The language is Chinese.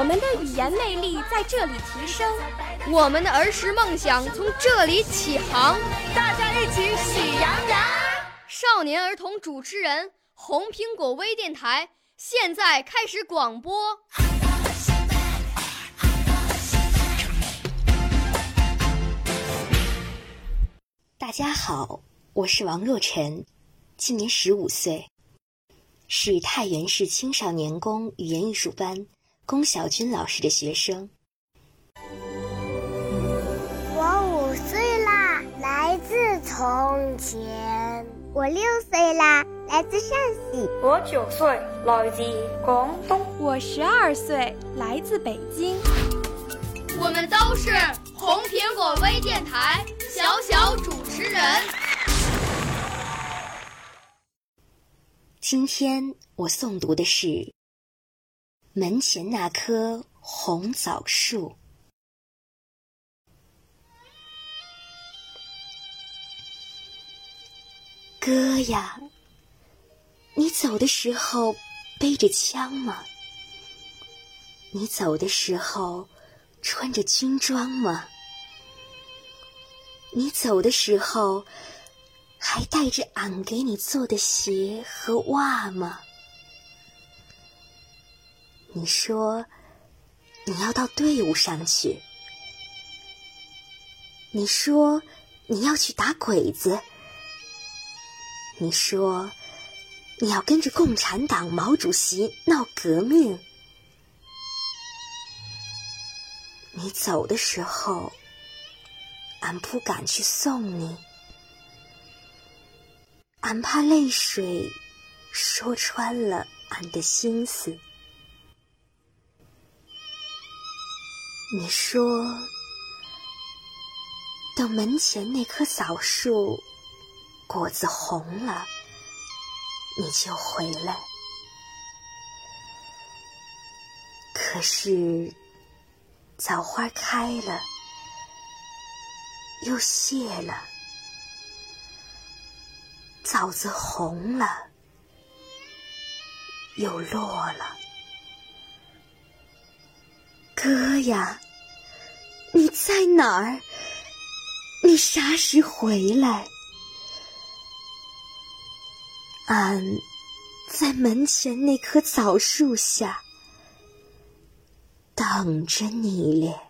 我们的语言魅力在这里提升，我们的儿时梦想从这里起航。大家一起喜羊羊。少年儿童主持人，红苹果微电台现在开始广播。大家好，我是王若晨，今年十五岁，是太原市青少年宫语言艺术班龚小军老师的学生。我五岁啦，来自从前。我六岁啦，来自陕西。我九岁，来自广东。我十二岁，来自北京。我们都是红苹果微电台小小主持人。今天我诵读的是门前那棵红枣树。哥呀，你走的时候背着枪吗？你走的时候穿着军装吗？你走的时候还带着俺给你做的鞋和袜吗？你说你要到队伍上去，你说你要去打鬼子。你说你要跟着共产党毛主席闹革命，你走的时候，俺不敢去送你，俺怕泪水说穿了俺的心思。你说等门前那棵枣树。果子红了，你就回来。可是枣花开了，又谢了；枣子红了，又落了。哥呀，你在哪儿？你啥时回来？俺在门前那棵枣树下等着你咧。